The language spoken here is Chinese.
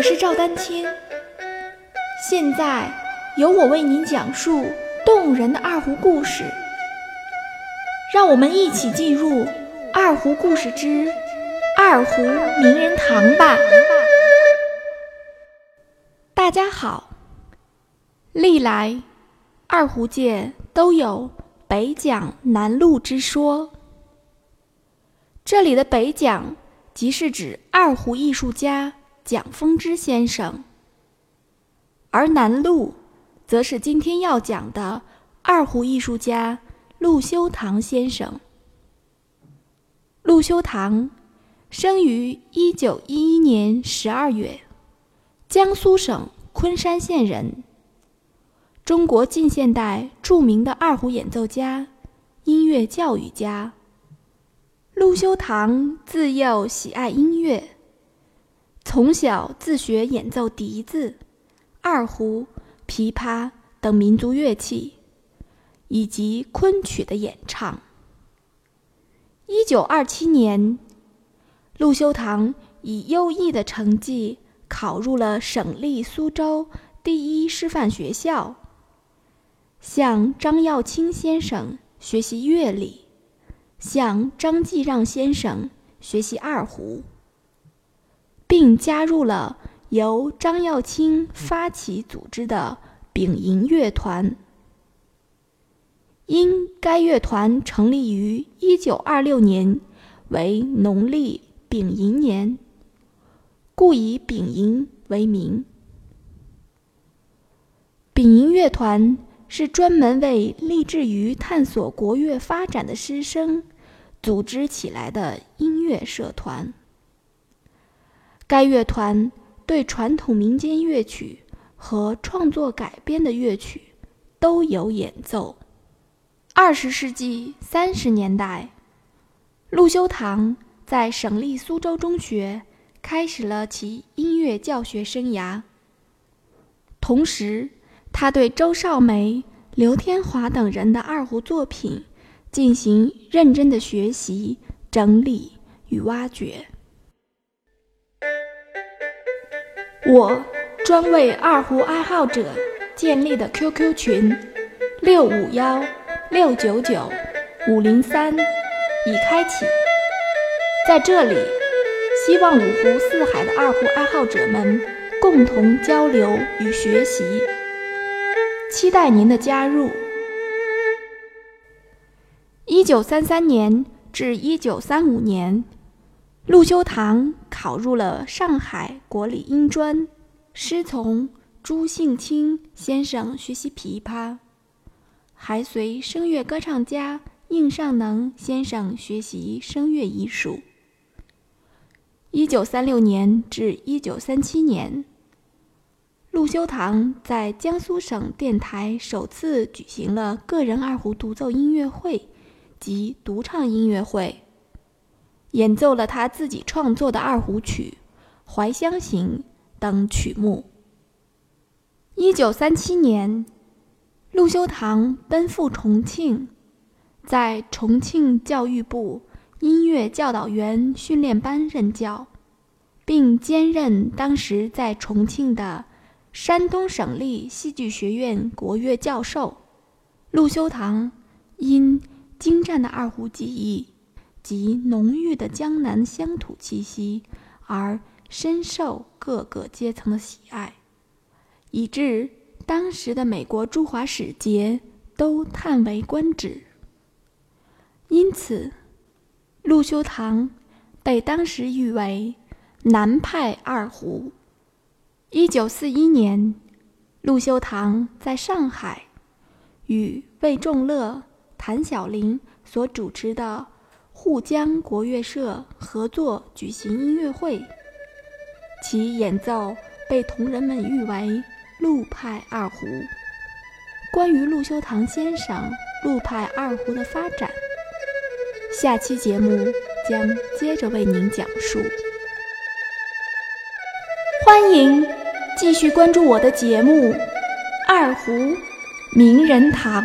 我是赵丹青，现在由我为您讲述动人的二胡故事，让我们一起进入《二胡故事之二胡名人堂》吧。大家好，历来二胡界都有北讲南录之说，这里的北讲即是指二胡艺术家。蒋风之先生，而南路，则是今天要讲的二胡艺术家陆修堂先生。陆修堂生于一九一一年十二月，江苏省昆山县人，中国近现代著名的二胡演奏家、音乐教育家。陆修堂自幼喜爱音乐。从小自学演奏笛子、二胡、琵琶等民族乐器，以及昆曲的演唱。一九二七年，陆修堂以优异的成绩考入了省立苏州第一师范学校，向张耀清先生学习乐理，向张继让先生学习二胡。并加入了由张耀清发起组织的丙寅乐团。因该乐团成立于一九二六年，为农历丙寅年，故以丙寅为名。丙寅乐团是专门为立志于探索国乐发展的师生组织起来的音乐社团。该乐团对传统民间乐曲和创作改编的乐曲都有演奏。二十世纪三十年代，陆修堂在省立苏州中学开始了其音乐教学生涯。同时，他对周少梅、刘天华等人的二胡作品进行认真的学习、整理与挖掘。我专为二胡爱好者建立的 QQ 群六五幺六九九五零三已开启，在这里，希望五湖四海的二胡爱好者们共同交流与学习，期待您的加入。一九三三年至一九三五年。陆修堂考入了上海国立音专，师从朱幸清先生学习琵琶，还随声乐歌唱家应尚能先生学习声乐艺术。一九三六年至一九三七年，陆修堂在江苏省电台首次举行了个人二胡独奏音乐会及独唱音乐会。演奏了他自己创作的二胡曲《怀乡行》等曲目。一九三七年，陆修堂奔赴重庆，在重庆教育部音乐教导员训练班任教，并兼任当时在重庆的山东省立戏剧学院国乐教授。陆修堂因精湛的二胡技艺。及浓郁的江南乡土气息，而深受各个阶层的喜爱，以致当时的美国驻华使节都叹为观止。因此，陆修堂被当时誉为“南派二胡”。一九四一年，陆修堂在上海与魏仲乐、谭小林所主持的。沪江国乐社合作举行音乐会，其演奏被同仁们誉为“陆派二胡”。关于陆修堂先生陆派二胡的发展，下期节目将接着为您讲述。欢迎继续关注我的节目《二胡名人堂》。